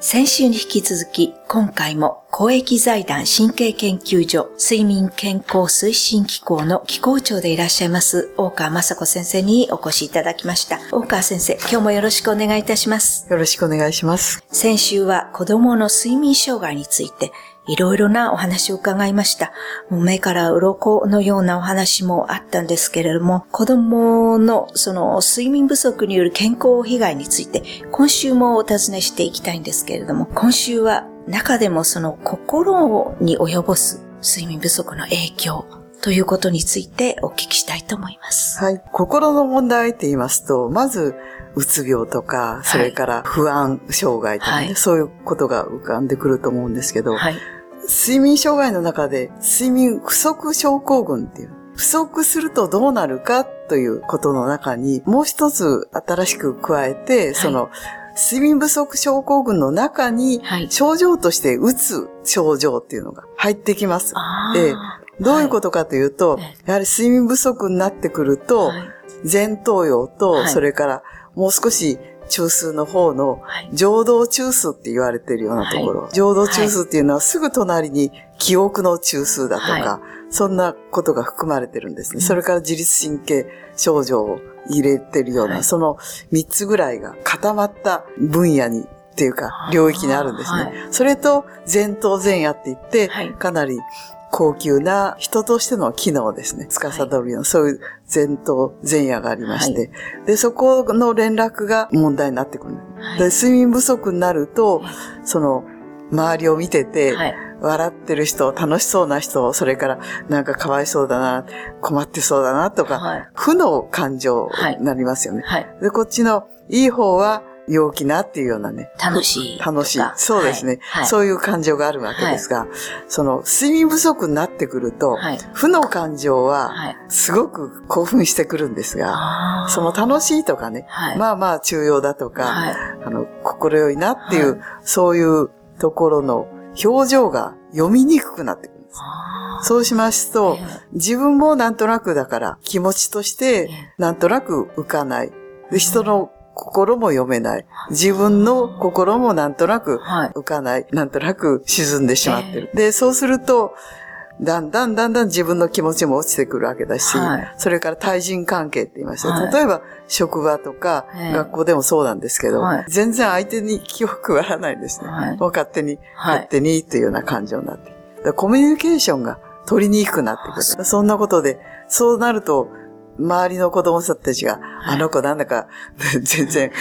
先週に引き続き、今回も公益財団神経研究所睡眠健康推進機構の機構長でいらっしゃいます大川雅子先生にお越しいただきました。大川先生、今日もよろしくお願いいたします。よろしくお願いします。先週は子供の睡眠障害についていろいろなお話を伺いました。もう目から鱗のようなお話もあったんですけれども、子供のその睡眠不足による健康被害について今週もお尋ねしていきたいんですけれども、今週は中でもその心に及ぼす睡眠不足の影響ということについてお聞きしたいと思います。はい。心の問題って言いますと、まず、うつ病とか、それから不安障害とかね、はいそういうことが浮かんでくると思うんですけど、はい。睡眠障害の中で、睡眠不足症候群っていう、不足するとどうなるかということの中に、もう一つ新しく加えて、その、睡眠不足症候群の中に、はい。症状としてうつ症状っていうのが入ってきます。あええどういうことかというと、え。やはり睡眠不足になってくると、はい。前頭葉と、はい。それからもう少し中枢の方のはい。情動中枢って言われてるようなところ。情動中枢っていうのはすぐ隣に記憶の中枢だとか、はそんなことが含まれてるんですね。うん。それから自律神経症状を入れてるような、はい。その3つぐらいが固まった分野にっていうか、領域にあるんですね。はい。それと前頭前野って言って、はい。かなり高級な人としての機能ですね。司るような、そういう前頭前野がありまして、で、そこの連絡が問題になってくる。はいで、睡眠不足になると、その、周りを見てて、はい。笑ってる人、楽しそうな人、それからなんかかわいそうだな、困ってそうだなとか、はい負の感情になりますよね。はい。で、こっちのいい方は陽気なっていうようなね、楽しい。楽しい。そうですね、はい。そういう感情があるわけですが、その睡眠不足になってくると、はい。負の感情ははい。すごく興奮してくるんですが、その楽しいとかね、はい。まあまあ中庸だとか、はい。あの、心よいなっていう、はいそういうところの表情が読みにくくなってくるんです。そうしますと、自分もなんとなくだから気持ちとしてなんとなく浮かない。で、人の心も読めない。自分の心もなんとなくはい。浮かない。なんとなく沈んでしまってる。で、そうすると、だんだんだんだん自分の気持ちも落ちてくるわけだし、はいそれから対人関係って言いました。はい例えば、職場とか、ええ学校でもそうなんですけど、はい全然相手に気を配らないんですね。はいもう勝手に、はい勝手にっていうような感情になって。コミュニケーションが取りにくくなってくる。そんなことで、そうなると、周りの子供たちが、あの子なんだか、全然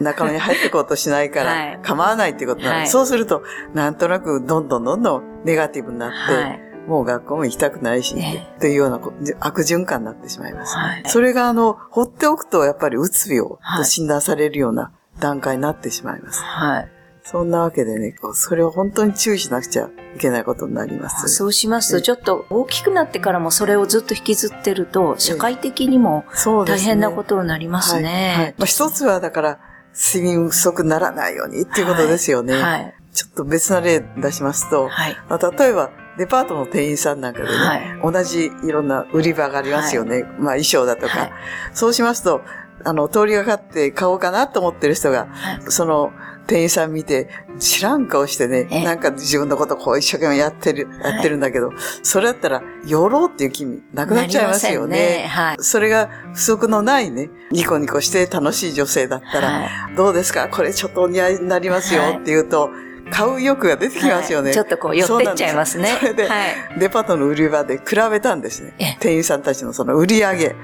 仲間に入ってこうとしないかはいら、構わないっていうことになる。はいそうすると、なんとなくどんどんどんどんネガティブになって、はい。もう学校も行きたくないし、えっていうようなこ悪循環になってしまいます。はい。それがあの、放っておくとやっぱりうつ病はいと診断されるような段階になってしまいます。はい。そんなわけでね、こうそれを本当に注意しなくちゃいけないことになります。そうしますと、ちょっと大きくなってからもそれをずっと引きずってると、社会的にも大。変なことになりますはいはいね。まあ、一つはだから、睡眠不足にならないようにっていうことですよね。はい。ちょっと別な例出しますと、はい。まあ、例えばデパートの店員さんなんかでね、はい。同じいろんな売り場がありますよね。まあ衣装だとか。はいそうしますと、あの、通りがかって買おうかなと思ってる人が、はいその店員さん見て、知らん顔してね、ええなんか自分のことこう一生懸命やってる、はいやってるんだけど、それだったら、寄ろうっていう気味なくなっちゃいますよなりませんね。はい。それが不足のないね、ニコニコして楽しい女性だったら、はいどうですか？これちょっとお似合いになりますよはいって言うと、買う欲が出てきますよね。はいちょっとこう寄ってっちゃいますね。それで、はい。デパートの売り場で比べたんですねええ。店員さんたちのその売り上げ。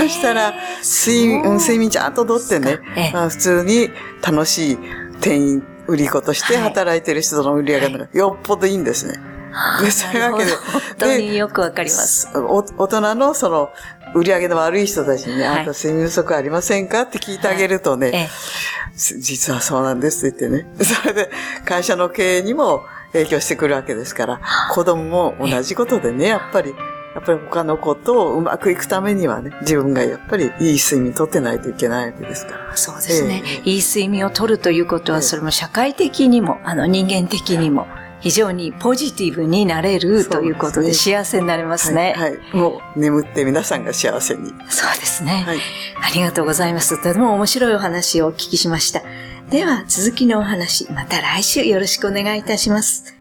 そしたら、睡睡眠ちゃんととってね、ええまあ、普通に楽しい店員、売り子としてはい働いてる人の売り上げがよっぽどいいんですね。あーでそういうわけで本当によくわかります。お大人のその、売り上げの悪い人たちにあんた睡眠不足ありませんかって聞いてあげるとね、ええ実はそうなんですって言ってね。それで会社の経営にも影響してくるわけですから、子供も同じことでね、やっぱり、やっぱり他の子とうまくいくためにはね、自分がやっぱりいい睡眠とってないといけないわけですから。そうですね。えいい睡眠をとるということは、ええそれも社会的にも、あの人間的にも、非常にポジティブになれるということで幸せになれますね。はい。はいもう眠って皆さんが幸せに。そうですね、はい。ありがとうございます。とても面白いお話をお聞きしました。では続きのお話、また来週よろしくお願いいたします。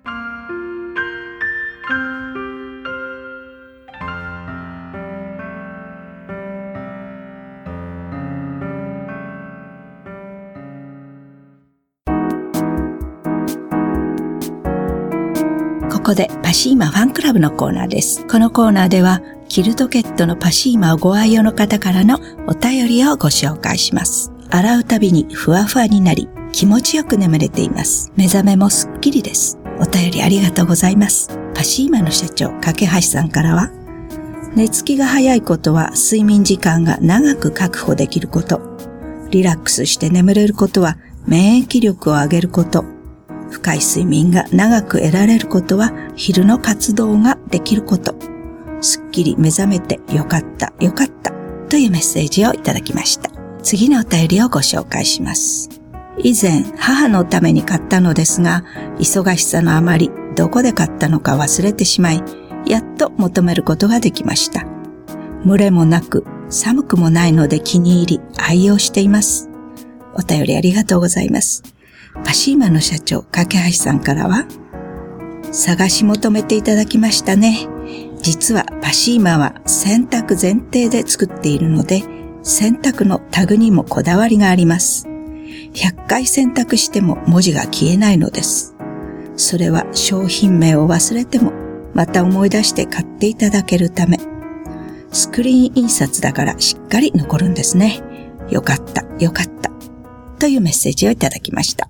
ここでパシーマファンクラブのコーナーです。このコーナーでは、キルトケットのパシーマをご愛用の方からのお便りをご紹介します。洗うたびにふわふわになり、気持ちよく眠れています。目覚めもすっきりです。お便りありがとうございます。パシーマの社長、架橋さんからは、寝つきが早いことは睡眠時間が長く確保できること。リラックスして眠れることは免疫力を上げること。深い睡眠が長く得られることは昼の活動ができること。すっきり目覚めてよかった、よかったというメッセージをいただきました。次のお便りをご紹介します。以前、母のために買ったのですが、忙しさのあまりどこで買ったのか忘れてしまい、やっと求めることができました。群れもなく、寒くもないので気に入り、愛用しています。お便りありがとうございます。パシーマの社長、架橋さんからは、探し求めていただきましたね。実はパシーマは洗濯前提で作っているので、洗濯のタグにもこだわりがあります。100回洗濯しても文字が消えないのです。それは商品名を忘れてもまた思い出して買っていただけるため。スクリーン印刷だからしっかり残るんですね。よかった、よかった。というメッセージをいただきました。